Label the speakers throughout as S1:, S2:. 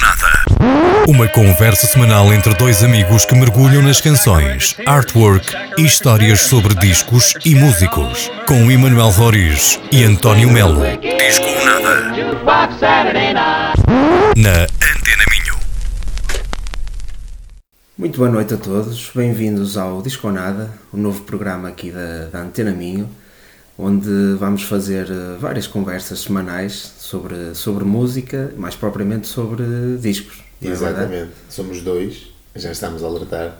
S1: Nada. Uma conversa semanal entre dois amigos que mergulham nas canções, artwork e histórias sobre discos e músicos. Com Emanuel Roriz e António Melo. Disco Nada. Na Antena Minho.
S2: Muito boa noite a todos, bem-vindos ao Disco ou Nada, o novo programa aqui da, da Antena Minho, onde vamos fazer eh, várias conversas semanais sobre, sobre música, mais propriamente sobre discos. é?
S3: Exatamente, somos dois, já estamos a alertar.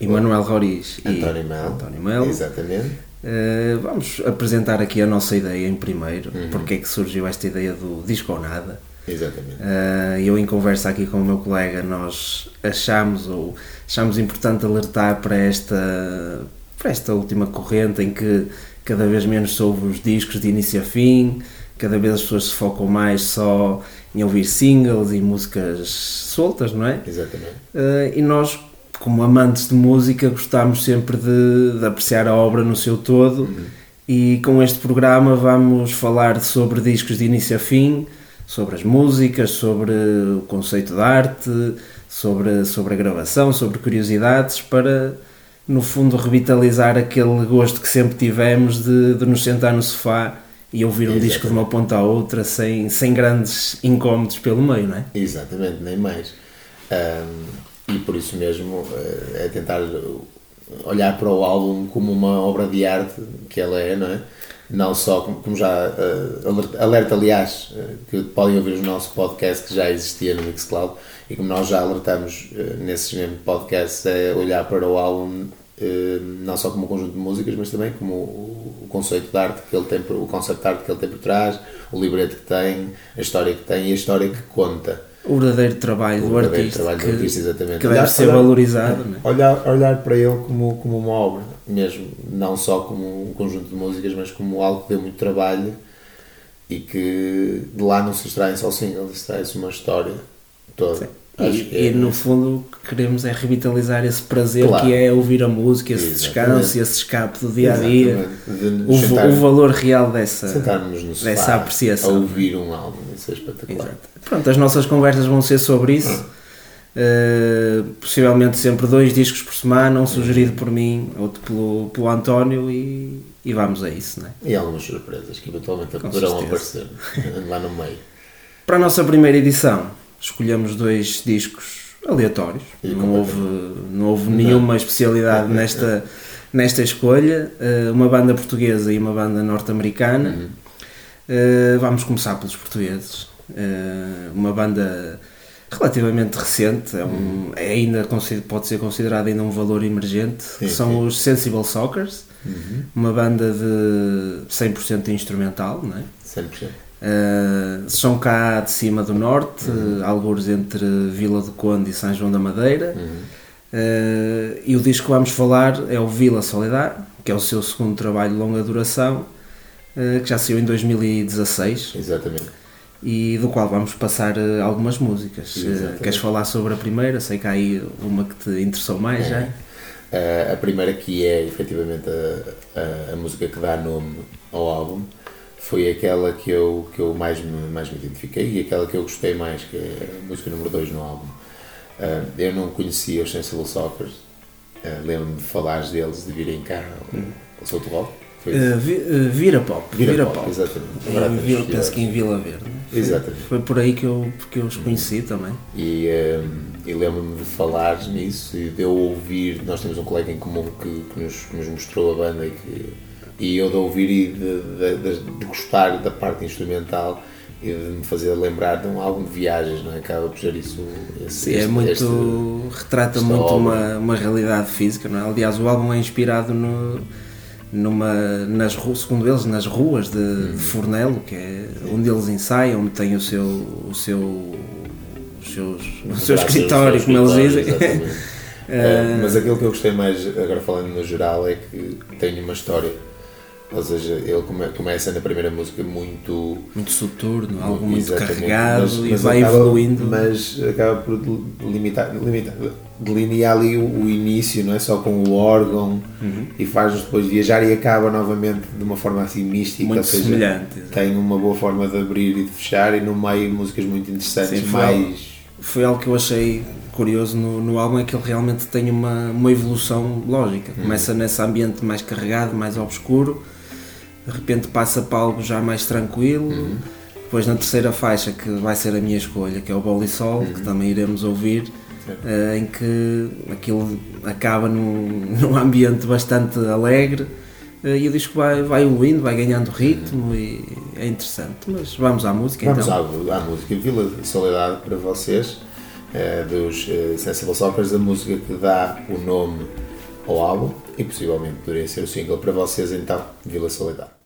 S2: Emanuel Roriz e
S3: António Melo.
S2: António Melo.
S3: Exatamente.
S2: Eh, vamos apresentar aqui a nossa ideia em primeiro,
S3: Uhum.
S2: porque é que surgiu esta ideia do Disco ou Nada.
S3: Exatamente.
S2: Uh, eu em conversa aqui com o meu colega nós achamos ou achamos importante alertar para esta para esta última corrente em que cada vez menos se ouve os discos de início a fim cada vez as pessoas se focam mais só em ouvir singles e músicas soltas não é?
S3: Exatamente.
S2: Uh, e nós como amantes de música gostamos sempre de, de apreciar a obra no seu todo. E com este programa vamos falar sobre discos de início a fim, sobre as músicas, sobre o conceito de arte, sobre, sobre a gravação, sobre curiosidades, para no fundo revitalizar aquele gosto que sempre tivemos de, de nos sentar no sofá e ouvir um disco de uma ponta à outra sem, sem grandes incómodos pelo meio, não é?
S3: Exatamente, nem mais. Ahm, e por isso mesmo eh, é tentar olhar para o álbum como uma obra de arte que ela é, não é? Não só, como, já alerta, alerta, aliás, eh, que podem ouvir o nosso podcast que já existia no Mixcloud e como nós já alertamos eh, nesses mesmos podcasts, é olhar para o álbum eh, não só como um conjunto de músicas, mas também como o, o conceito de arte que ele tem, por- o conceito de arte que ele tem por trás, o libreto que tem, a história que tem e a história que conta.
S2: O verdadeiro trabalho
S3: O
S2: do
S3: verdadeiro
S2: artista,
S3: trabalho do
S2: que,
S3: artista, exatamente.
S2: que deve
S3: Olhar-
S2: ser
S3: olhar-
S2: valorizado, não é?
S3: Olhar, olhar para ele como, como uma obra, mesmo, não só como um conjunto de músicas, mas como algo que deu muito trabalho e que de lá não se extraem só singles, extrai-se uma história toda. Acho
S2: E, e, no fundo o que queremos é revitalizar esse prazer
S3: Claro.
S2: que é ouvir a música, esse
S3: Exatamente.
S2: descanso, esse escape do dia a dia, o, o valor real dessa. dessa apreciação.
S3: a ouvir um álbum, isso é espetacular.
S2: Exato. Pronto, as nossas conversas vão ser sobre isso. Uh, possivelmente sempre dois discos por semana, um sugerido por mim, outro pelo, pelo António, e, e vamos a isso, não é?
S3: E algumas surpresas que eventualmente
S2: Com
S3: poderão
S2: certeza.
S3: aparecer lá no meio.
S2: Para a nossa primeira edição, escolhemos dois discos aleatórios.
S3: E
S2: Não houve, não houve nenhuma especialidade nesta, nesta escolha. Uh, uma banda portuguesa e uma banda norte-americana.
S3: Uhum.
S2: Uh, vamos começar pelos portugueses. Uh, uma banda relativamente recente, é um, é ainda pode ser considerado ainda um valor emergente,
S3: Sim,
S2: são
S3: sim.
S2: os Sensible Sockers,
S3: Uhum.
S2: uma banda de 100% instrumental, não é?
S3: 100%.
S2: Uh, são cá de cima do norte, uh, algures entre Vila do Conde e São João da Madeira.
S3: Uhum.
S2: Uh, e o disco que vamos falar é o Vila Soledad, que é o seu segundo trabalho de longa duração, uh, que já saiu em 2016
S3: Exatamente.
S2: e do qual vamos passar uh, algumas músicas. Queres falar sobre a primeira? Sei que há aí uma que te interessou mais já.
S3: Uh, a primeira que é efetivamente a, a, a música que dá nome ao álbum foi aquela que eu, que eu mais, me, mais me identifiquei e aquela que eu gostei mais, que é a música número 2 no álbum. Uh, eu não conhecia os Sensible Sockers, uh, lembro-me de falares deles, de virem cá ao, ao Souto Rock.
S2: Uh, vi, uh, Vira Pop.
S3: Vira
S2: Vira,
S3: Pop,
S2: Pop.
S3: exatamente.
S2: Em Vila-
S3: que ir
S2: penso que em Vila Verde. Foi-
S3: Exatamente.
S2: Foi por aí que eu, que eu os conheci também.
S3: E, um, e lembro-me de falar nisso e de eu ouvir. Nós temos um colega em comum que, que nos, que nos mostrou a banda e, que, e eu de ouvir e de, de, de- de gostar da parte instrumental e de me fazer lembrar de um álbum de viagens, não é? Acaba por ser isso. Esse,
S2: Sim, é
S3: este-
S2: muito.
S3: este-
S2: retrata muito
S3: obra.
S2: uma, uma realidade física, não é? Aliás, o álbum é inspirado no, numa, nas ruas, segundo eles, nas ruas de,
S3: Uhum.
S2: de Fornelo, que é onde eles ensaiam, onde tem o seu. O seu os seus, o seu
S3: Graças
S2: escritório, como eles dizem.
S3: Uh, mas aquilo que eu gostei mais, agora falando no geral, é que tem uma história. Ou seja, ele come- começa na primeira música muito
S2: muito soturno, algo muito carregado
S3: mas-
S2: e
S3: mas
S2: vai
S3: acaba-
S2: evoluindo.
S3: Mas acaba por limitar, limitar, delinear ali o, o início, não é? Só com o órgão
S2: Uhum.
S3: e faz-nos depois viajar e acaba novamente de uma forma assim mística.
S2: Muito
S3: ou seja,
S2: semelhante.
S3: Tem uma boa forma de abrir e de fechar e no meio músicas muito interessantes,
S2: Sim, foi
S3: mais
S2: foi algo que eu achei curioso no, no álbum é que ele realmente tem uma, uma evolução lógica. Começa nesse ambiente mais carregado, mais obscuro, de repente passa para algo já mais tranquilo. Depois na terceira faixa, que vai ser a minha escolha, que é o Bol e Sol, que também iremos ouvir, eh, em que aquilo acaba num, num ambiente bastante alegre eh, e o disco vai, vai evoluindo, vai ganhando ritmo e é interessante. Mas vamos à música
S3: Vamos
S2: então.
S3: à, à música Vila Soledade para vocês, eh, dos Sensible Sockers, a música que dá o nome ao álbum e possivelmente poderia ser o single para vocês, então, Vila Soledade.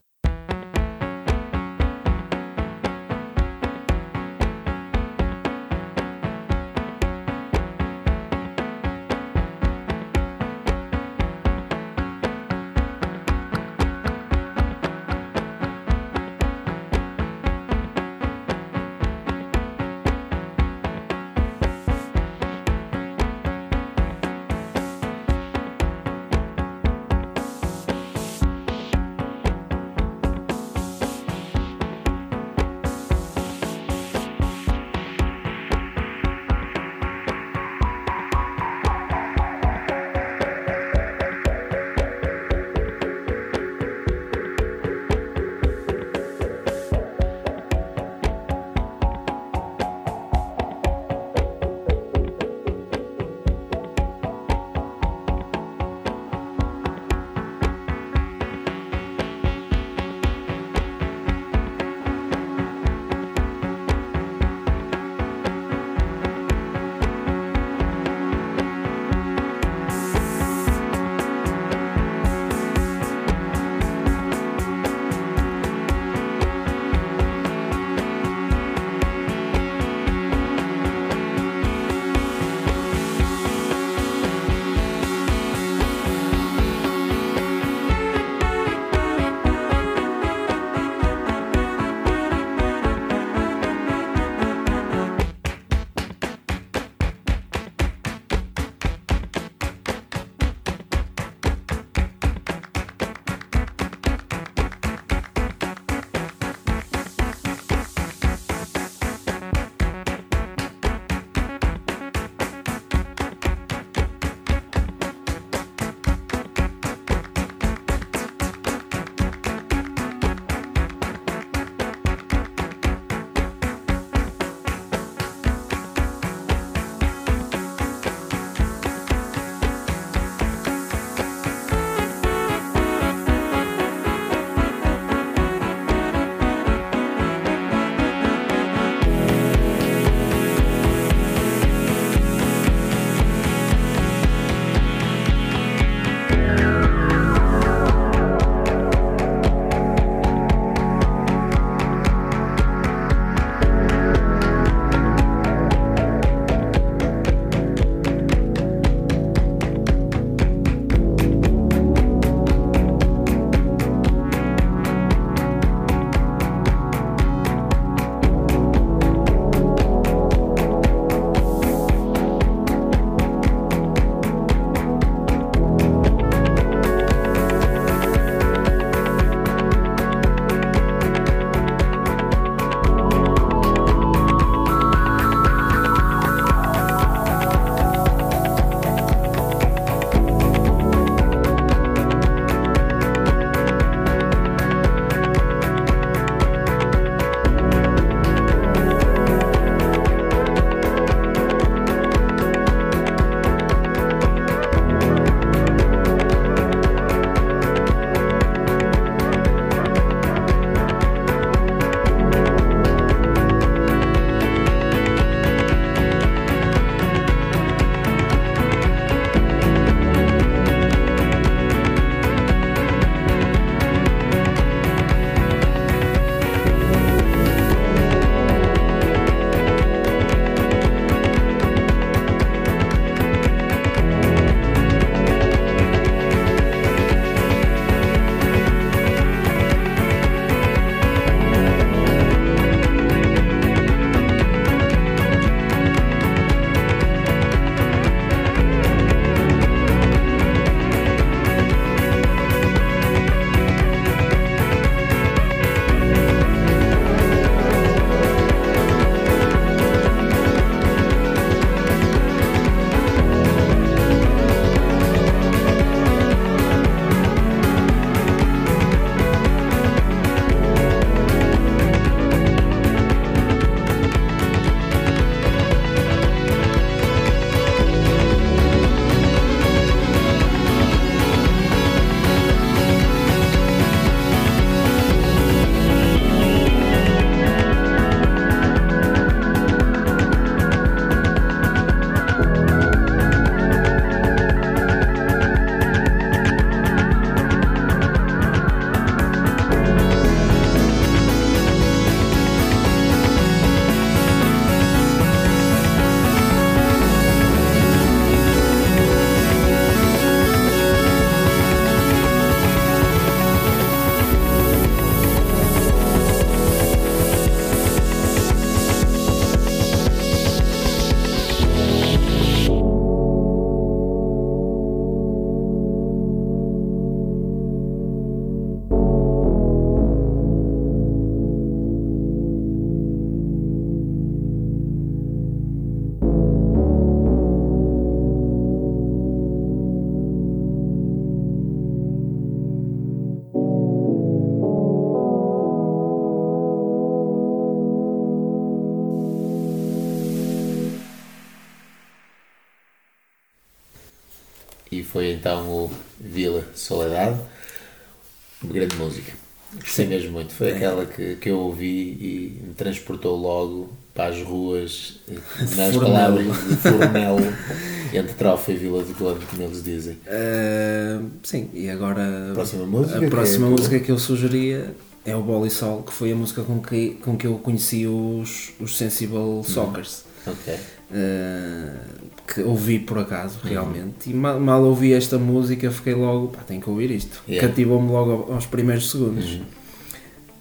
S3: Foi então o Vila Soledade. Grande música. Gostei mesmo muito. Foi
S2: É.
S3: aquela que, que eu ouvi e me transportou logo para as ruas, nas
S2: Fornelo.
S3: palavras de Fornelo, entre Trofa e Vila de Conde, como eles dizem.
S2: Ah, sim, e agora
S3: Próxima música,
S2: a
S3: que
S2: próxima
S3: é-
S2: música que eu sugeria é o Boli Sol, que foi a música com que, com que eu conheci os, os Sensible Soccers.
S3: Ok.
S2: Uh, que ouvi por acaso, realmente. E mal, mal ouvi esta música, fiquei logo, pá, tenho que ouvir isto.
S3: Yeah.
S2: Cativou-me logo ao- aos primeiros segundos.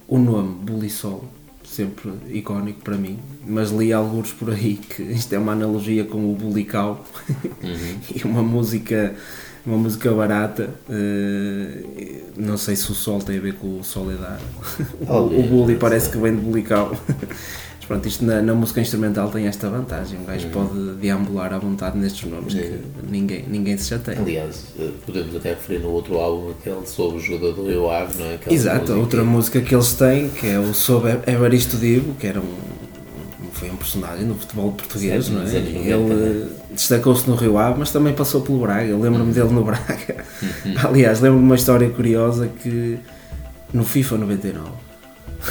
S2: O nome, Bulisol, sempre icónico para mim, mas li alguns por aí que isto é uma analogia com o Bulical e uma música. Uma música barata, uh, não sei se o sol tem a ver com o Soledad. o,
S3: Talvez,
S2: o bully parece que vem de Bulical. Pronto, isto na, na música instrumental tem esta vantagem. Um gajo pode deambular à vontade nestes nomes que
S3: Sim.
S2: ninguém, ninguém se chateia.
S3: Aliás, eh, podemos até referir no outro álbum aquele sobre o jogador do Rio Ave, não é? Aquela
S2: Exato,
S3: música-
S2: outra música que eles têm, que é o Sob Evaristo Divo, que era um, foi um personagem do futebol português, não é?
S3: nos anos 90,
S2: Ele eh, destacou-se no Rio Ave, mas também passou pelo Braga. Eu
S3: Uhum.
S2: lembro-me dele no Braga. Aliás, lembro-me de uma história curiosa que no FIFA 99,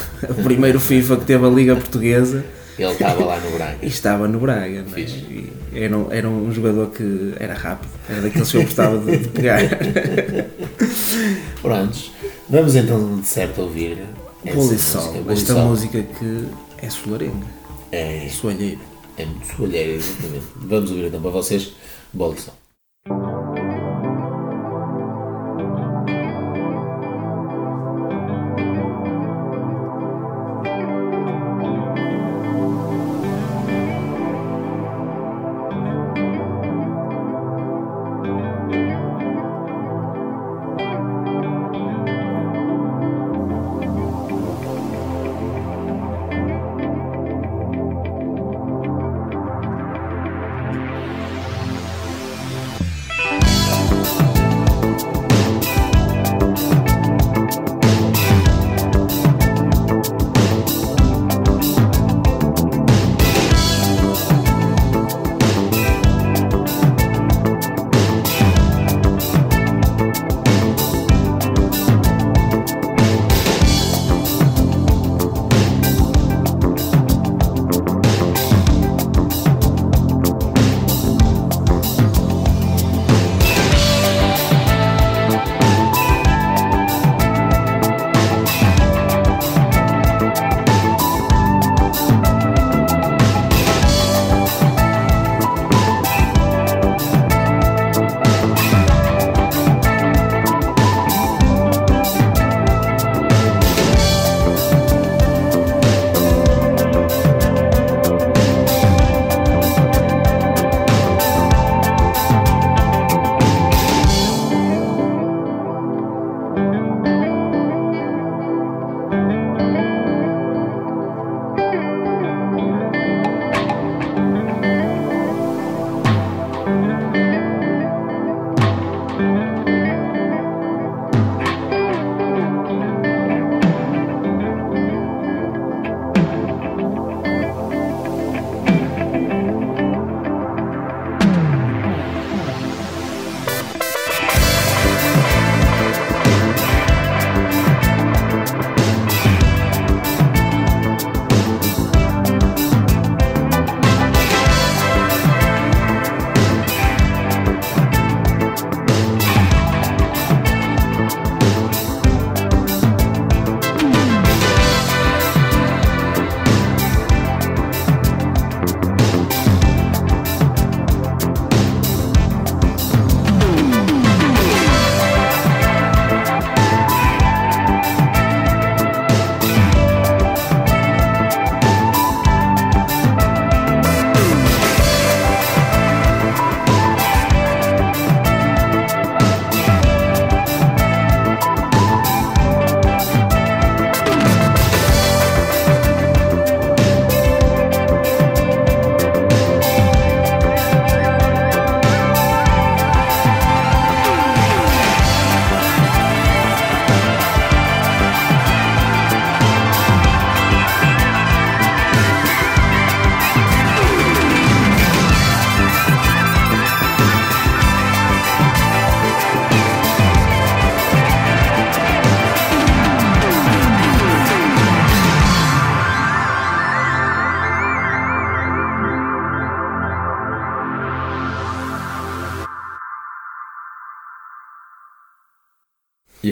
S2: o primeiro FIFA que teve a Liga Portuguesa,
S3: Ele estava lá no Braga.
S2: e estava no Braga, é? E era, um, era um jogador que era rápido, era daqueles que eu gostava de, de pegar.
S3: Prontos, vamos então de certo ouvir música,
S2: esta
S3: Polissol.
S2: música que é solarenga,
S3: É,
S2: soalheira.
S3: é muito solheira, exatamente. Vamos ouvir então para vocês, Bolson.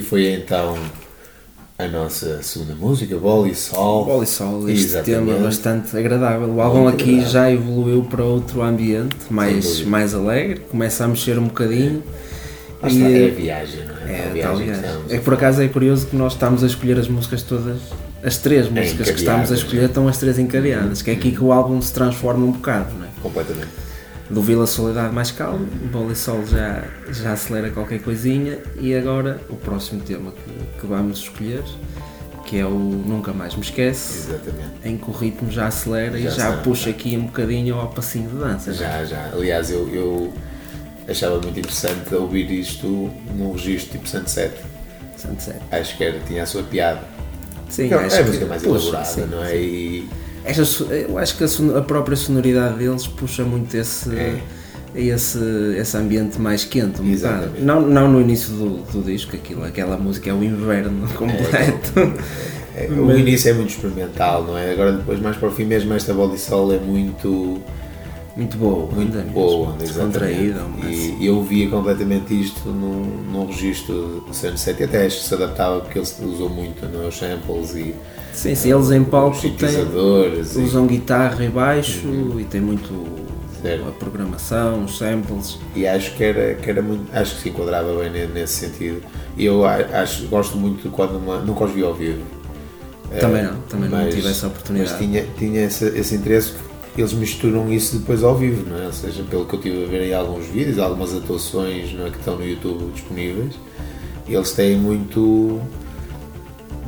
S3: Foi então a nossa segunda música, Bola e Sol.
S2: Bola e Sol, este
S3: Exatamente.
S2: tema bastante agradável. O álbum
S3: Muito
S2: aqui
S3: agradável.
S2: já evoluiu para outro ambiente, mais, mais alegre, começa a mexer um bocadinho.
S3: Lá está, é a viagem, não é?
S2: É,
S3: a
S2: tal
S3: viagem que estamos
S2: É
S3: a
S2: que por acaso é curioso que nós estamos a escolher as músicas todas, as três músicas que estamos a escolher estão as três encadeadas, que é aqui que o álbum se transforma um bocado, não é?
S3: Completamente.
S2: Do Vila Soledade mais calmo, Bola e Sol já, já acelera qualquer coisinha e agora o próximo tema que, que vamos escolher, que é o Nunca Mais Me Esquece,
S3: Exatamente.
S2: em que o ritmo já acelera e
S3: Já
S2: já
S3: acelera,
S2: puxa
S3: já.
S2: aqui um bocadinho ao passinho de dança. não é?
S3: Já, já. Aliás, eu, eu achava muito interessante ouvir isto num registro tipo Sunset.
S2: Sunset.
S3: Acho que era, tinha a sua piada.
S2: Sim,
S3: é
S2: acho
S3: a música mais
S2: puxa,
S3: elaborada,
S2: sim,
S3: não é?
S2: sim.
S3: E
S2: Esta eu acho que a, a própria sonoridade deles puxa muito esse,
S3: É.
S2: esse, esse ambiente mais quente, um. Não, não no início do, do disco, aquilo, aquela música é o inverno completo.
S3: é, o início é muito experimental, não é? Agora depois mais para o fim mesmo esta Body Soul é muito
S2: muito boa,
S3: muito
S2: ainda
S3: boa,
S2: descontraída. mas-
S3: E eu via completamente isto num, num registro de Sunset e até acho que se adaptava porque ele usou muito não é, os samples e
S2: Sim, sim, eles em palco têm, usam guitarra e baixo e tem muito
S3: Certo.
S2: a programação, os samples.
S3: E acho que era, que era muito, acho que se enquadrava bem ne- nesse sentido. E eu acho, gosto muito quando uma, nunca os vi ao vivo.
S2: Também
S3: Eh,
S2: não, também não tive essa oportunidade.
S3: Mas tinha, tinha esse, esse interesse que eles misturam isso depois ao vivo, não é? Ou seja, pelo que eu tive a ver em alguns vídeos, algumas atuações não é, que estão no YouTube disponíveis, eles têm muito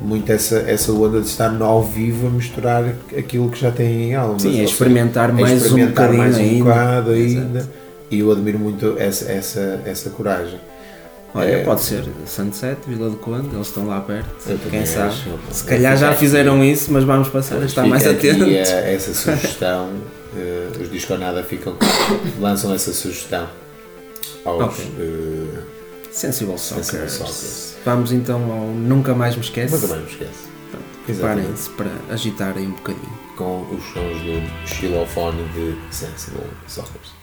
S3: muito essa, essa onda de estar no ao vivo a misturar aquilo que já têm em álbuns.
S2: Sim, é
S3: seja,
S2: experimentar
S3: é
S2: mais um
S3: experimentar
S2: bocadinho
S3: mais um
S2: ainda.
S3: bocado
S2: Exato.
S3: ainda. E eu admiro muito essa, essa, essa coragem.
S2: Olha,
S3: É,
S2: pode ser Sunset, Vila do Conde, eles estão lá perto. Quem sabe?
S3: acho.
S2: Se calhar já fizeram
S3: aqui-
S2: isso, mas vamos passar a estar mais atentos.
S3: eh, essa sugestão, eh, os Disconada ficam, lançam essa sugestão aos
S2: Ok.
S3: eh,
S2: Sensible. Sockers. Vamos então ao Nunca Mais Me Esquece.
S3: Nunca mais me esquece.
S2: Preparem-se para agitarem um bocadinho.
S3: Com os sons do xilofone de Sensible Sockers.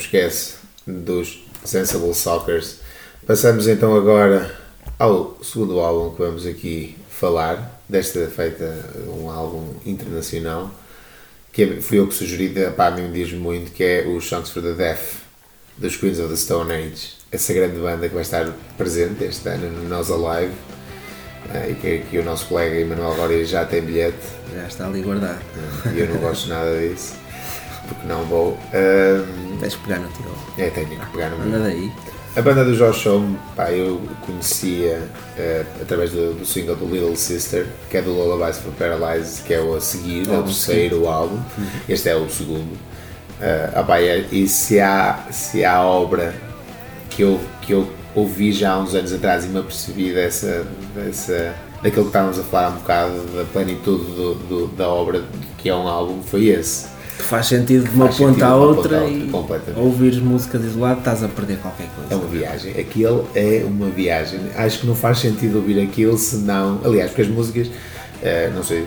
S3: Esquece dos Sensible Sockers. Passamos então agora ao segundo álbum que vamos aqui falar, desta feita um álbum internacional, que é, fui eu que sugeri, para mim diz muito, que é o Songs for the Deaf, dos Queens of the Stone Age. Essa grande banda que vai estar presente este ano no Nós Alive uh, e que, que, o nosso colega Emanuel Gória já tem bilhete.
S2: Já está ali guardado.
S3: E eu não gosto nada disso, porque não vou. Uh,
S2: Tens que pegar no teu.
S3: É, tenho que pegar no
S2: meu. Anda daí.
S3: A banda do Josh Homme, pá, eu conhecia uh, através do, do, single do Little Sister, que é do Lullabies for Paralyze, que é o a seguir, é o terceiro álbum. Uhum. Este é o segundo. Uh, ah, pá, e se há, se há obra que eu, que eu ouvi já há uns anos atrás e me apercebi dessa, dessa, daquilo que estávamos a falar um bocado, da plenitude do, do, da obra, que é um álbum, foi esse
S2: faz sentido de uma faz ponta à outra, outra e ouvires músicas isoladas estás a perder qualquer coisa.
S3: É uma viagem. Aquilo é uma viagem. Acho que não faz sentido ouvir aquilo se não. Aliás, porque as músicas. Uh, não sei,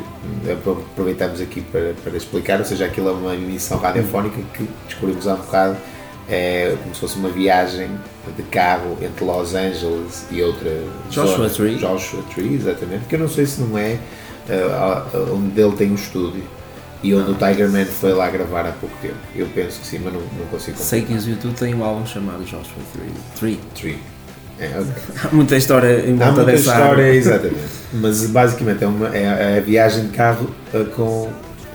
S3: aproveitamos aqui para, para explicar, ou seja, aquilo é uma emissão radiofónica que descobrimos há um bocado, é como se fosse uma viagem de carro entre Los Angeles e outra
S2: Joshua
S3: zona,
S2: Tree.
S3: Joshua Tree, exatamente, que eu não sei se não é uh, onde ele tem um estúdio e onde o Tiger Man foi lá gravar há pouco tempo. Eu penso que sim, mas não, não consigo
S2: Sei que o YouTube tem um álbum chamado Joshua 3.
S3: 3. É, okay.
S2: Há muita história em volta
S3: Há muita
S2: dessa
S3: história,
S2: área.
S3: exatamente. Mas basicamente é, uma, é a viagem de carro eh, com,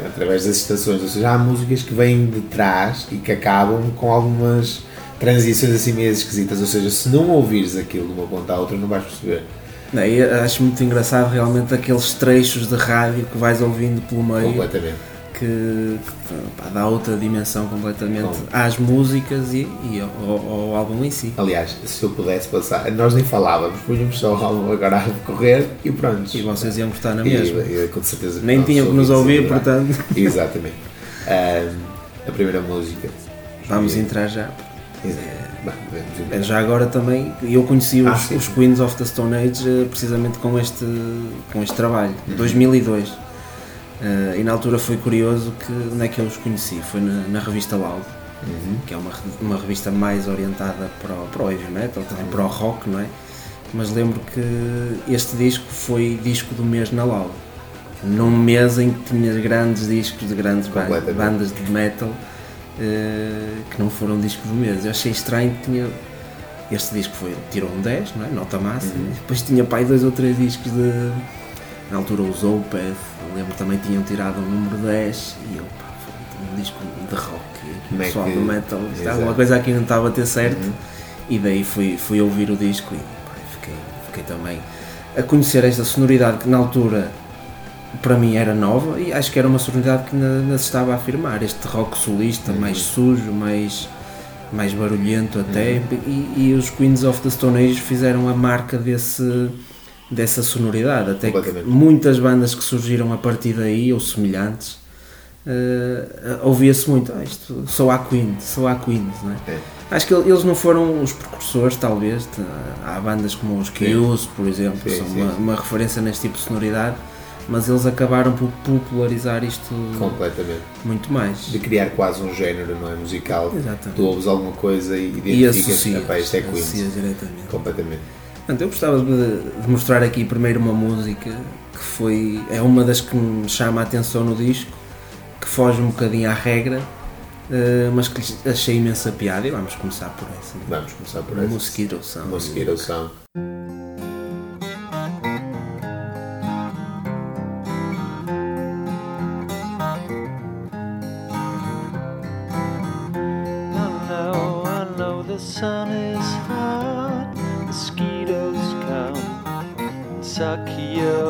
S3: através das estações. Ou seja, há músicas que vêm de trás e que acabam com algumas transições assim meio esquisitas. Ou seja, se não ouvires aquilo de uma ponta à outra, não vais perceber.
S2: Não, acho muito engraçado realmente aqueles trechos de rádio que vais ouvindo pelo meio.
S3: Completamente
S2: que, pá, dá outra dimensão completamente Bom. às músicas e, e ao, ao, álbum em si.
S3: Aliás, se eu pudesse passar, nós nem falávamos, punhamos só o álbum agora a correr e pronto.
S2: E vocês iam gostar na mesma.
S3: E, e, com certeza
S2: nem tinham que nos ouvir, portanto.
S3: Exatamente. Um, a primeira música.
S2: Vamos entrar já. É, já agora também, eu conheci os, ah, sim, os Queens of the Stone Age eh, precisamente com este, com este trabalho, uhum. 2002. Uh, e na altura foi curioso que onde é que eu os conheci? Foi na, na revista Loud, uhum. que é uma, uma revista mais orientada para o, para o heavy metal, também uhum. para o rock, não é? Mas lembro que este disco foi disco do mês na Loud. Num mês em que tinhas grandes discos de grandes bandas de metal uh, que não foram disco do mês. Eu achei estranho que tinha. Este disco foi, tirou um 10, não é? nota máxima, uhum. depois tinha pai dois ou três discos de. Na altura usou o Opeth, lembro também tinham tirado o número 10 e eu, pá, foi um disco de rock. O é pessoal do metal, alguma coisa aqui não estava a ter certo. Uhum. E daí fui, fui ouvir o disco e pá, fiquei, fiquei também a conhecer esta sonoridade que na altura para mim era nova e acho que era uma sonoridade que ainda se estava a afirmar. Este rock solista, uhum. mais sujo, mais, mais barulhento até. Uhum. E, e, os Queens of the Stone Age fizeram a marca desse dessa sonoridade. Até que muitas bandas que surgiram a partir daí, ou semelhantes, uh, ouvia-se muito, ah, isto, sou a Queen, sou a Queen, não é? é. Acho que eles não foram os precursores, talvez. Há bandas como os Kios, por exemplo, que são sim, uma, uma, referência neste tipo de sonoridade, mas eles acabaram por popularizar isto
S3: completamente
S2: muito mais.
S3: De criar quase um género não é, musical.
S2: Exatamente.
S3: Tu ouves alguma coisa e identificas,
S2: e
S3: associas,
S2: é Queen.
S3: Completamente.
S2: Eu gostava de, mostrar aqui primeiro uma música que foi é uma das que me chama a atenção no disco, que foge um bocadinho à regra, uh, mas que achei imensa piada e vamos começar por essa.
S3: Vamos começar por essa.
S2: Mosquito Sound.
S3: Mosquito Sound.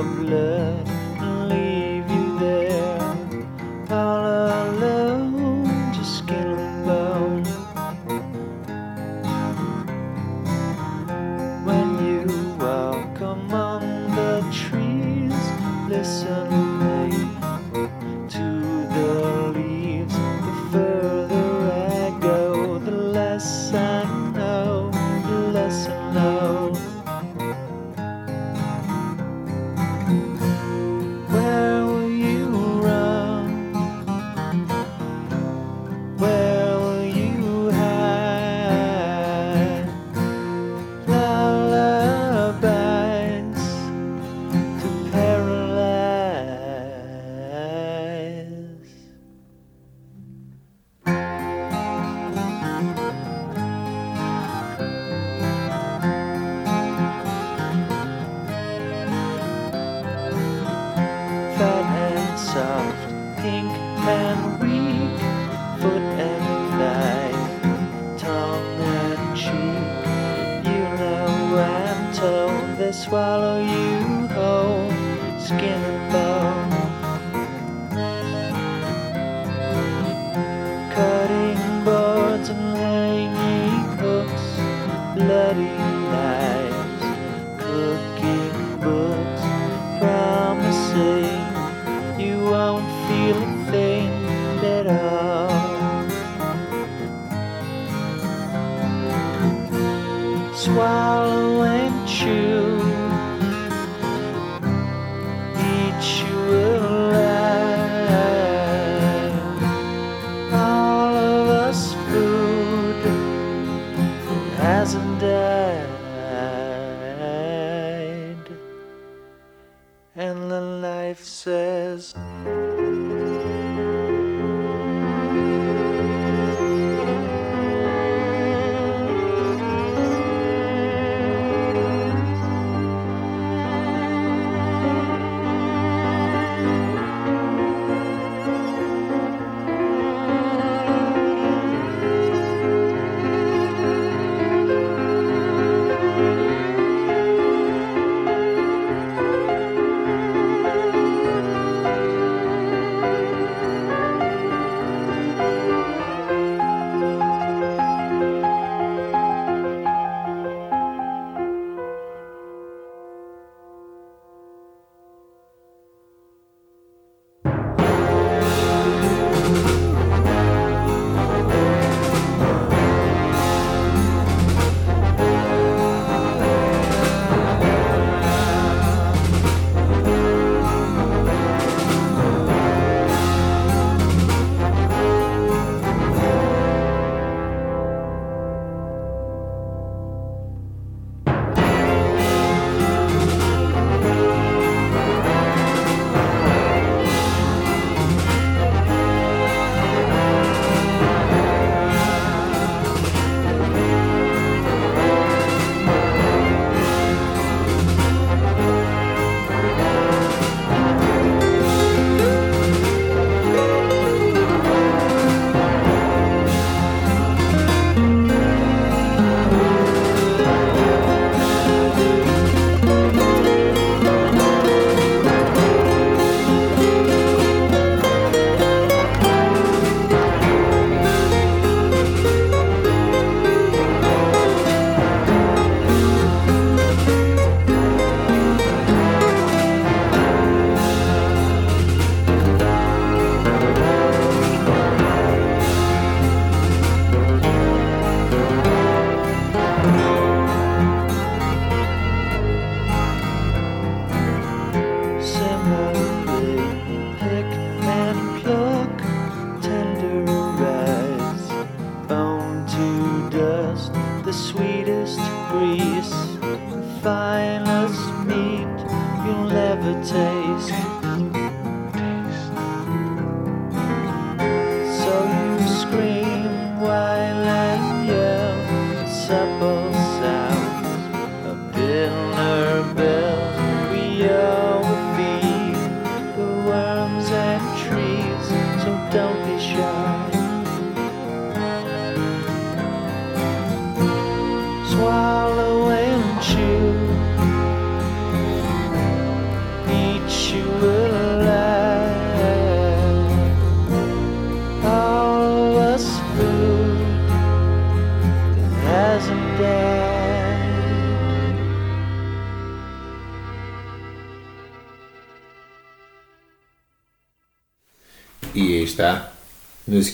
S4: Blood.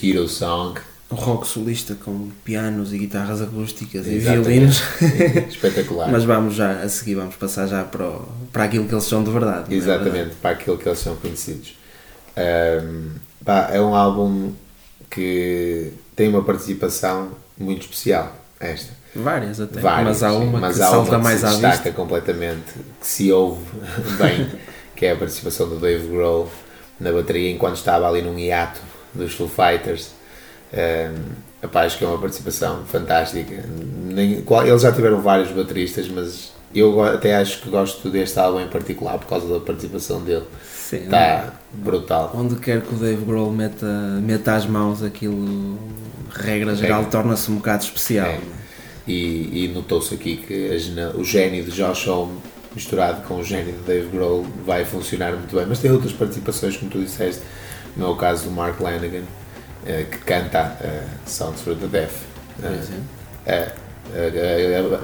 S4: Hero Song.
S2: Um rock solista com pianos e guitarras acústicas
S4: Exatamente.
S2: e violinos.
S4: Espetacular.
S2: Mas vamos já, a seguir, vamos passar já para, o- para aquilo que eles são de verdade. é
S4: Exatamente, para aquilo que eles são conhecidos. Ahm, pá, é um álbum que tem uma participação muito especial, esta.
S2: Várias até.
S4: Várias,
S2: mas há uma
S4: mas
S2: que
S4: há
S2: salta
S4: uma que
S2: mais
S4: se
S2: à
S4: destaca
S2: vista.
S4: completamente, que se ouve bem, que é a participação do Dave Grohl na bateria enquanto estava ali num hiato dos Foo Fighters. Um, epá, acho que é uma participação fantástica. Nem, qual- eles já tiveram vários bateristas, mas
S3: Eu até acho que gosto deste álbum em particular por causa da participação dele.
S2: Sim,
S3: Está brutal.
S2: Onde quer que o Dave Grohl meta, meta as mãos, aquilo, regra geral, torna-se um bocado especial.
S3: É. E, e notou-se aqui que a o gênio de Josh Homme misturado com o gênio de Dave Grohl vai funcionar muito bem. Mas tem outras participações, como tu disseste, não é o caso do Mark Lanigan, eh, que canta eh, Sounds for the Deaf. Eh, é,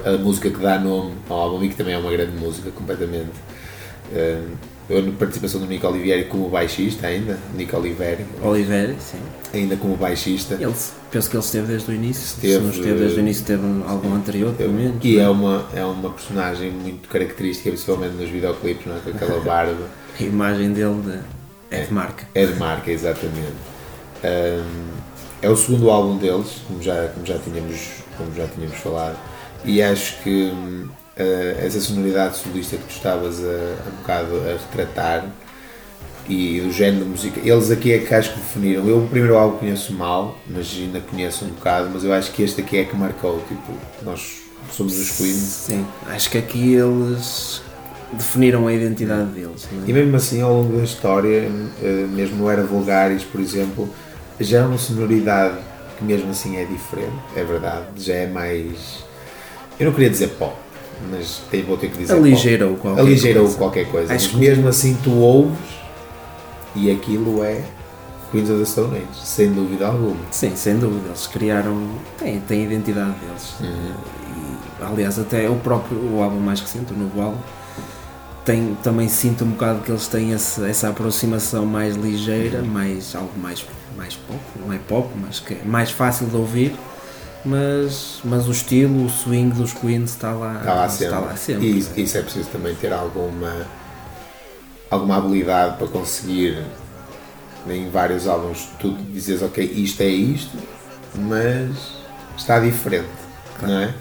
S3: a, a- a música que dá nome ao álbum e que também é uma grande música, completamente. Na participação do Nico Olivieri como baixista ainda, Nico Olivieri,
S2: Oliveira, sim.
S3: ainda como baixista.
S2: Ele, penso que ele esteve desde o início.
S3: Esteve,
S2: Se não esteve desde o início, teve algum anterior, pelo menos.
S3: E
S2: né?
S3: é uma, é uma personagem muito característica, principalmente nos videoclipes, não é? com aquela barba.
S2: A imagem dele de, é de marca.
S3: É de marca, exatamente. Ahm, é o segundo álbum deles, como já, como já, tínhamos, como já tínhamos falado, e acho que ah, essa sonoridade solista que tu estavas a, um bocado a retratar e o género de música, eles aqui é que acho que definiram. Eu o primeiro álbum conheço mal, mas ainda conheço um bocado, mas eu acho que este aqui é que marcou. Tipo, nós somos os Queens
S2: Sim, acho que aqui eles definiram a identidade deles. é?
S3: E mesmo assim, ao longo da história, eh, mesmo no Era Vulgaris, por exemplo, já é uma sonoridade que mesmo assim é diferente, é verdade, já é mais. Eu não queria dizer pop, mas vou ter que dizer
S2: Aligeirou
S3: pop.
S2: qualquer
S3: Aligeirou
S2: coisa.
S3: qualquer coisa.
S2: Acho
S3: mas
S2: que-
S3: mesmo assim tu ouves e aquilo é Queens of the Stone Age, sem dúvida alguma.
S2: Sim, sem dúvida, eles criaram, têm, têm a identidade deles. E, aliás, até o próprio o álbum mais recente, o novo álbum, tem, também sinto um bocado que eles têm esse- essa aproximação mais ligeira, mais, algo mais, mais pop, não é pop, mas que é mais fácil de ouvir. Mas, mas o estilo, o swing dos Queens está lá,
S3: Está lá sempre.
S2: Está lá sempre.
S3: E isso é preciso também ter alguma, alguma habilidade para conseguir em vários álbuns tu dizes ok, isto é isto, mas está diferente, não é?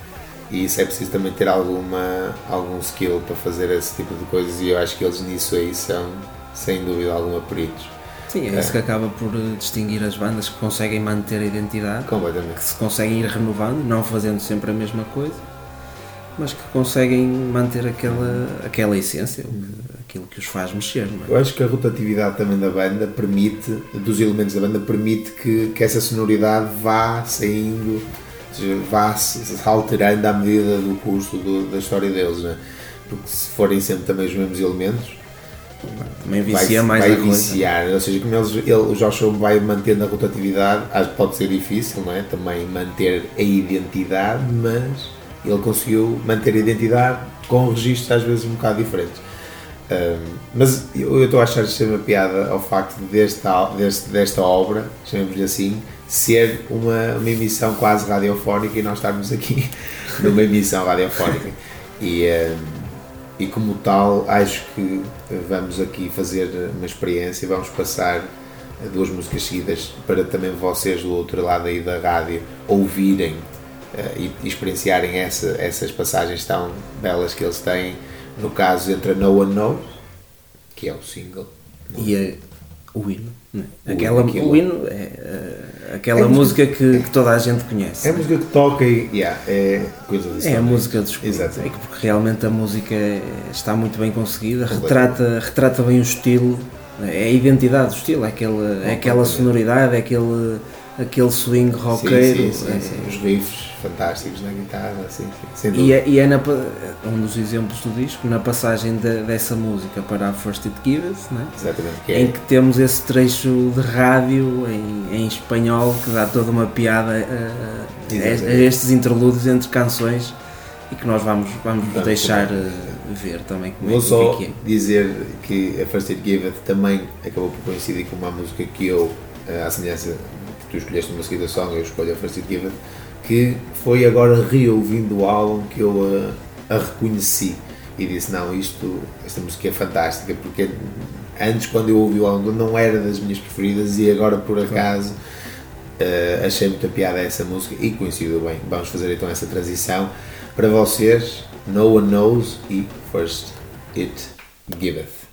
S3: E isso é preciso também ter alguma, algum skill para fazer esse tipo de coisas e eu acho que eles nisso aí são sem dúvida alguma peritos.
S2: Sim, é isso que acaba por eh, distinguir as bandas que conseguem manter a identidade,
S3: Completamente.
S2: que se conseguem ir renovando, não fazendo sempre a mesma coisa, mas que conseguem manter aquela, aquela essência, aquilo que os faz mexer. Não é?
S3: Eu acho que a rotatividade também da banda permite, dos elementos da banda, permite que, que essa sonoridade vá saindo, vá se, alterando à medida do curso do- da história deles, né? porque se forem sempre também os mesmos elementos,
S2: Também
S3: vai,
S2: vicia mais
S3: vai
S2: a coisa.
S3: viciar, ou seja, como eles, ele, o Joshua vai mantendo a rotatividade, acho que pode ser difícil, não é? Também manter a identidade, mas ele conseguiu manter a identidade com registros às vezes um bocado diferentes. Um, mas eu eu estou a achar uma piada ao facto de desta, deste, desta obra, chamemos-lhe assim, ser uma, uma emissão quase radiofónica e nós estarmos aqui numa emissão radiofónica. E, um, e como tal, acho que vamos aqui fazer uma experiência, vamos passar duas músicas seguidas para também vocês do outro lado aí da rádio ouvirem eh, e, experienciarem essa, essas passagens tão belas que eles têm. No caso, entre a No One Knows, que é o single,
S2: E é o hino. É?
S3: O
S2: Aquela,
S3: aquilo.
S2: o hino é eh, aquela
S3: É a
S2: música que, que toda a gente conhece.
S3: é a música que toca e yeah, é coisa de
S2: É a música dos.
S3: Exato.
S2: É que porque realmente a música é- está muito bem conseguida, retrata, retrata bem o estilo, é a identidade do estilo, é aquela, é aquela sonoridade, é aquele, aquele swing roqueiro.
S3: sim, sim,
S2: é-
S3: sim. Os riffs fantásticos na guitarra, sim, sim,
S2: E é, e é na, um dos exemplos do disco, na passagem de- dessa música para a First It Gives, né?
S3: Exatamente, que
S2: em
S3: é,
S2: que temos esse trecho de rádio em, em espanhol que dá toda uma piada a, a- a estes interlúdios entre canções e que nós vamos, vamos
S3: Vamos
S2: deixar
S3: também.
S2: eh, ver também como
S3: Vou
S2: é,
S3: só
S2: que é é.
S3: dizer que a First Aid Giveth também acabou por coincidir com uma música que eu, eh, à semelhança tu escolheste uma seguida song, eu escolho a First Aid Giveth, que foi agora reouvindo o álbum que eu a, a reconheci e disse, não, isto, esta música é fantástica, porque antes quando eu ouvi o álbum não era das minhas preferidas e agora por acaso eh, achei muita piada essa música e coincidiu bem. Vamos fazer então essa transição para vocês, No One Knows e First It Giveth.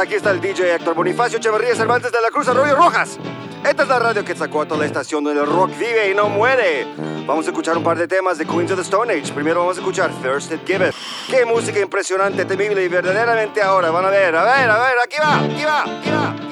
S4: Aquí está el DJ Héctor Bonifacio Echeverría Cervantes de la Cruz Arroyo Rojas. Esta es la radio que sacó a toda la estación donde el rock vive y no muere. Vamos a escuchar un par de temas de Queens of the Stone Age. Primero vamos a escuchar First It Giveth. Qué música impresionante, temible y verdaderamente ahora. Van a ver, a ver, a ver, aquí va, aquí va, aquí va.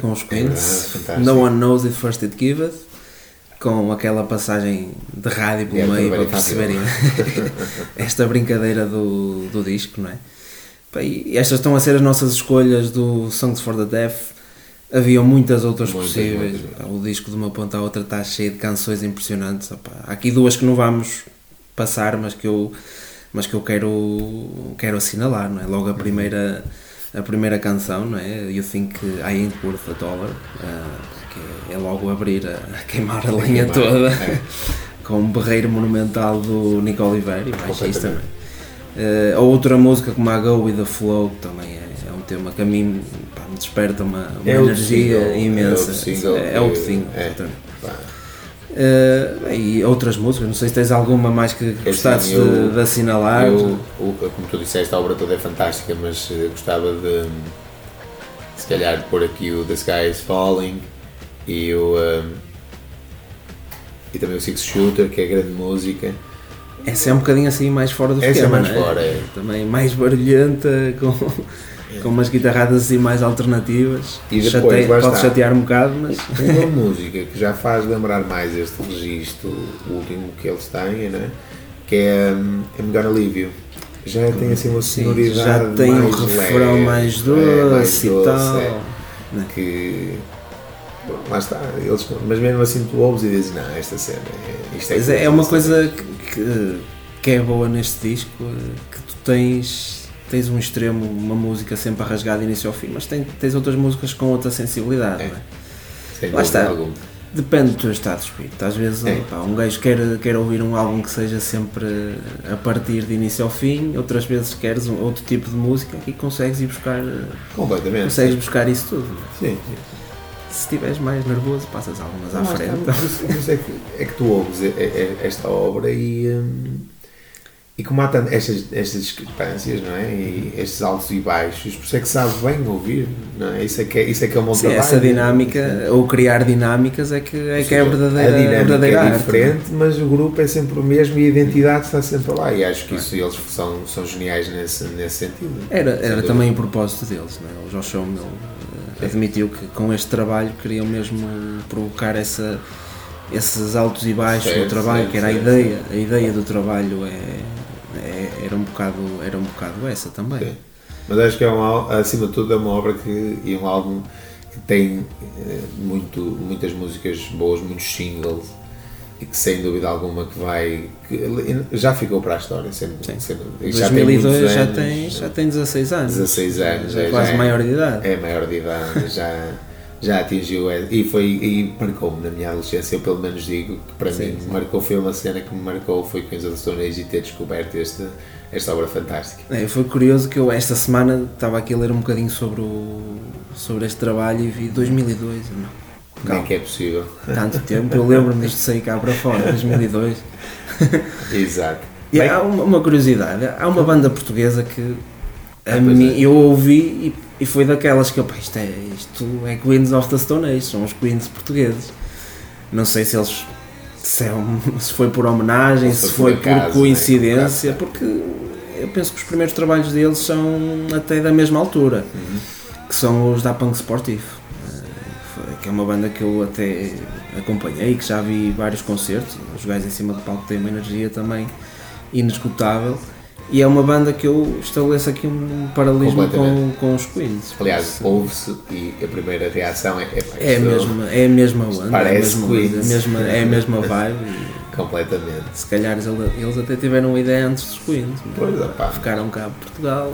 S2: Com os Queens.
S3: É
S2: no One Knows It First It Giveth. Com aquela passagem de rádio pelo
S3: Yeah,
S2: meio para perceberem esta brincadeira do, do disco, não é? E estas estão a ser as nossas escolhas do Songs for the Deaf. Haviam muitas outras
S3: Muitas,
S2: possíveis.
S3: muitas.
S2: O disco de uma ponta à outra está cheio de canções impressionantes. Há aqui duas que não vamos passar, mas que eu, mas que eu quero, quero assinalar. Não é? Logo a primeira, a primeira canção, não é? You Think I Ain't Worth a Dollar, ah, que é logo abrir a, a queimar a lenha
S3: queimar,
S2: toda.
S3: é.
S2: Com um berreiro monumental do Nico Oliveira e baixista. é?
S3: Completamente.
S2: Eh, a outra música como a Go With The Flow que também é, é um tema que a mim pá, me desperta uma, uma
S3: É
S2: energia
S3: single,
S2: imensa.
S3: é outro single
S2: É, é
S3: que-
S2: single,
S3: é.
S2: exatamente. Eh, e outras músicas, não sei se tens alguma mais que
S3: É
S2: gostasses
S3: assim, eu-
S2: de, de assinalar.
S3: Eu, o- como tu disseste, a obra toda é fantástica, mas eh, gostava de se calhar pôr aqui o The Sky is Falling e o um, e também o Six Shooter, que é grande música.
S2: Essa é um bocadinho assim mais fora do
S3: Essa é
S2: esquema,
S3: mais
S2: não
S3: fora, é.
S2: Também mais barulhenta, com, com umas guitarradas assim mais alternativas.
S3: E depois, lá
S2: pode
S3: está.
S2: chatear um bocado, mas
S3: Uma música que já faz lembrar mais este registro último que eles têm, né? que é um, I'm Gonna Leave You. Já tem assim uma
S2: sim,
S3: sonoridade
S2: já tem um refrão
S3: leve,
S2: mais
S3: é,
S2: doce e tal.
S3: é. que lá está, eles, mas mesmo assim tu ouves e dizes, não, esta cena, é, isto é,
S2: Mas é, é uma coisa que, que, que é boa neste disco, eh, que tu tens, tens um extremo, uma música sempre a rasgar de início ao fim, mas tem- tens outras músicas com outra sensibilidade.
S3: É.
S2: não é?
S3: sem
S2: Lá está.
S3: alguma.
S2: Depende do teu estado de espírito. Às vezes
S3: É.
S2: pá, um gajo quer, quer ouvir um álbum que seja sempre a partir de início ao fim, outras vezes queres um, outro tipo de música e consegues ir buscar,
S3: Completamente.
S2: consegues buscar isso tudo. é?
S3: Sim, sim.
S2: Se estiveres mais nervoso, passas algumas à frente.
S3: isso é, que, é que tu ouves e- e- esta obra e, hum, e como há tanto, estas, estas discrepâncias, não é? E estes altos e baixos, por isso é que sabe bem ouvir, não é? Isso é que é, isso é, que é um bom
S2: Sim,
S3: trabalho.
S2: essa dinâmica, ou criar dinâmicas, é que é, que é
S3: seja,
S2: verdadeira,
S3: a dinâmica
S2: verdadeira
S3: é
S2: arte.
S3: diferente, mas o grupo é sempre o mesmo e a identidade está sempre lá. E acho que isso eles são, são geniais nesse, nesse sentido.
S2: Era, era
S3: dúvida.
S2: também o propósito deles, não é? o Josh Homme eh, admitiu que com este trabalho queriam mesmo provocar essa, esses altos e baixos
S3: Certo,
S2: do trabalho,
S3: certo,
S2: que era a
S3: certo.
S2: ideia, a ideia do trabalho é, é- era, um bocado, era um bocado essa também.
S3: Sim. Mas acho que é um, ál- acima de tudo é uma obra que, e um álbum que tem eh, muito, muitas músicas boas, muitos singles e que sem dúvida alguma que vai que já ficou para a história sempre,
S2: Sim.
S3: já tem
S2: 2002
S3: muitos
S2: já
S3: anos,
S2: tem, já tem 16 anos.
S3: 16 anos
S2: já é
S3: já
S2: quase
S3: é-
S2: maior de idade.
S3: é maior de idade já já atingiu é- e foi e marcou-me na minha adolescência eu pelo menos digo que para
S2: Sim,
S3: mim
S2: sim.
S3: marcou foi uma cena que me marcou foi of the Stone Age e ter descoberto este, esta obra fantástica
S2: É, foi curioso que eu esta semana estava aqui a ler um bocadinho sobre, o, sobre este trabalho e vi 2002. Não,
S3: como é que é possível
S2: tanto tempo, eu lembro-me disto sair cá para fora, 2002.
S3: exato
S2: E
S3: Bem,
S2: há uma, uma curiosidade, há uma banda portuguesa que a
S3: Ah,
S2: mim,
S3: é.
S2: eu ouvi e, e foi daquelas que eu, pá, isto é, isto é Queens of the Stone Age, são os Queens portugueses. Não sei se eles se, é um- se foi por homenagem,
S3: Ou
S2: se foi
S3: por acaso,
S2: por coincidência,
S3: né?
S2: porque eu penso que os primeiros trabalhos deles são até da mesma altura,
S3: Uhum.
S2: que são os da Punk Sportivo, eh, que é uma banda que eu até acompanhei, que já vi vários concertos, os gajos em cima do palco têm uma energia também inesgotável. E é uma banda que eu estabeleço aqui um paralelismo com, com os Queens.
S3: aliás ouve-se e a primeira reação é, é,
S2: É mesma, é a mesma onda, é a
S3: Parece
S2: mesma,
S3: Queens.
S2: coisa, a mesma, é a mesma vibe.
S3: completamente
S2: se calhar eles, até tiveram uma ideia antes dos Queens.
S3: Pois, opá.
S2: Ficaram cá em Portugal.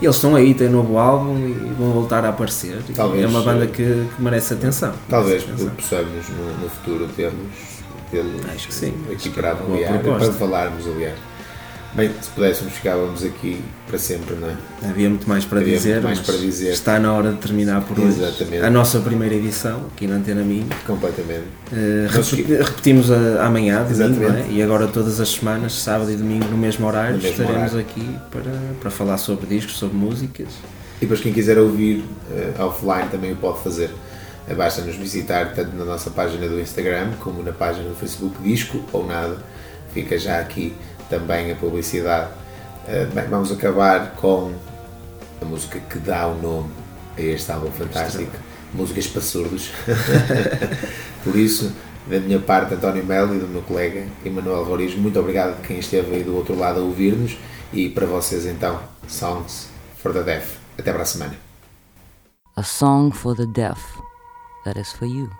S2: E eles estão aí, têm novo álbum e vão voltar a aparecer.
S3: Talvez,
S2: é uma banda
S3: eh,
S2: que, que merece atenção.
S3: talvez
S2: Merece atenção.
S3: possamos no, no futuro termos tê-lo
S2: Acho que sim.
S3: aqui para avaliar para falarmos aliás bem, se pudéssemos ficávamos aqui para sempre, não é?
S2: Havia muito mais para
S3: Havia
S2: dizer,
S3: mais para dizer.
S2: está na hora de terminar por hoje.
S3: Exatamente.
S2: A nossa primeira edição, aqui na Antena Minha.
S3: completamente
S2: repeti- repetimos a- amanhã, domingo, é? E agora todas as semanas, sábado e domingo, no mesmo horário,
S3: No mesmo
S2: estaremos
S3: horário.
S2: aqui para, para falar sobre discos, sobre músicas.
S3: E depois quem quiser ouvir eh, offline também o pode fazer. Eh, Basta nos visitar tanto na nossa página do Instagram como na página do Facebook Disco ou Nada. Fica já aqui também a publicidade. Eh, bem, vamos acabar com a música que dá o nome a este álbum fantástico. Músicas para surdos. Por isso, da minha parte, António Melo e do meu colega Emanuel Roriz, muito obrigado a quem esteve aí do outro lado a ouvir-nos e para vocês então, Songs for the Deaf. Até para a semana.
S5: A song for the deaf. That is for you.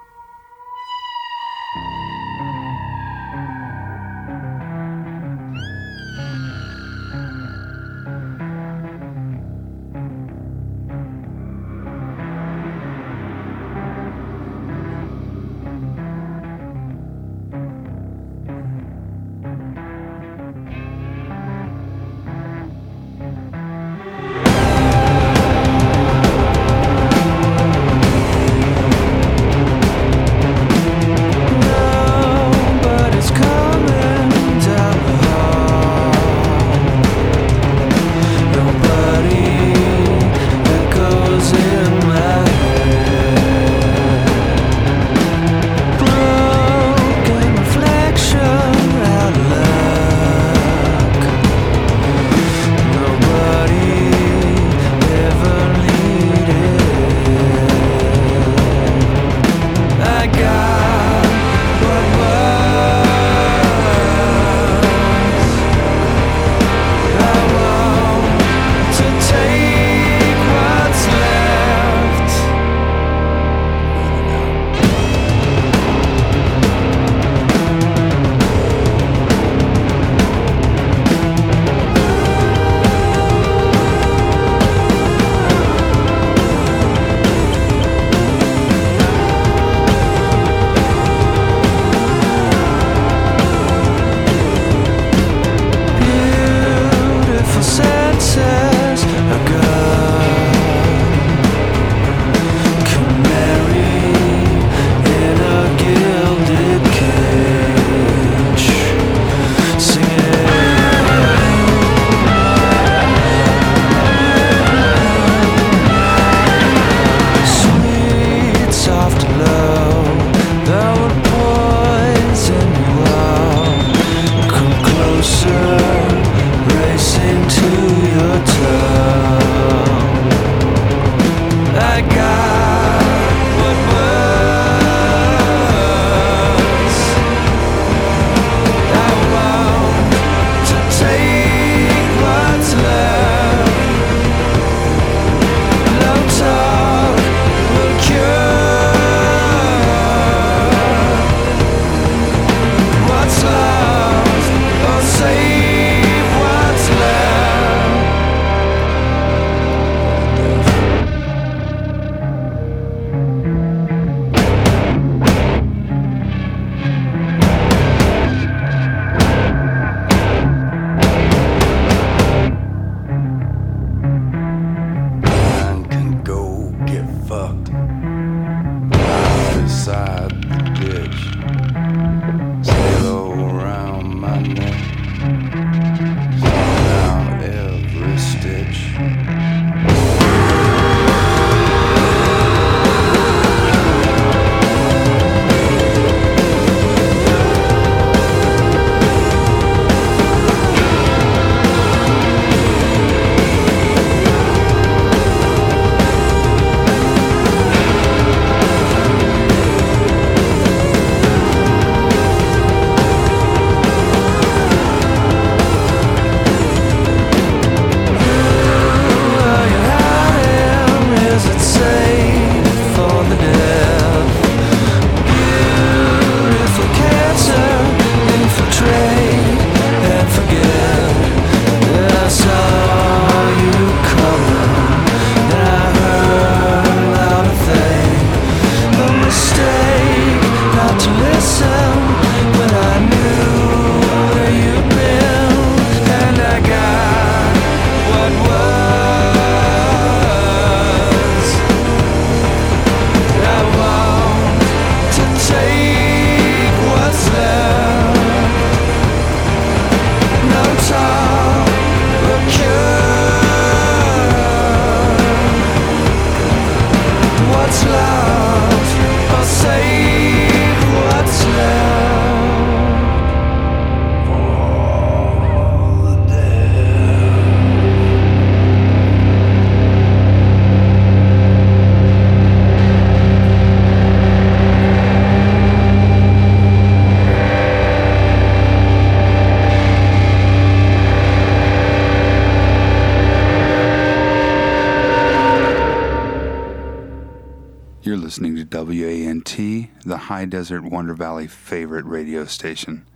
S6: High Desert Wonder Valley favorite radio station.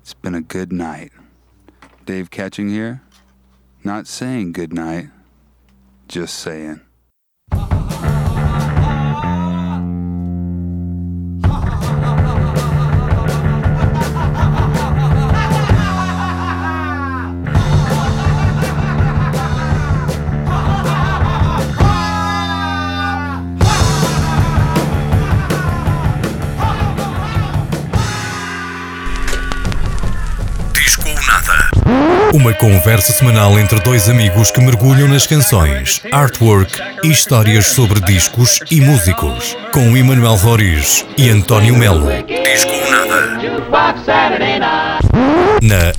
S6: It's been a good night. Dave Catching here. Not saying good night, just saying.
S1: Uma conversa semanal entre dois amigos que mergulham nas canções, artwork e histórias sobre discos e músicos. Com Emanuel Roriz e António Melo. Disco Nada. Na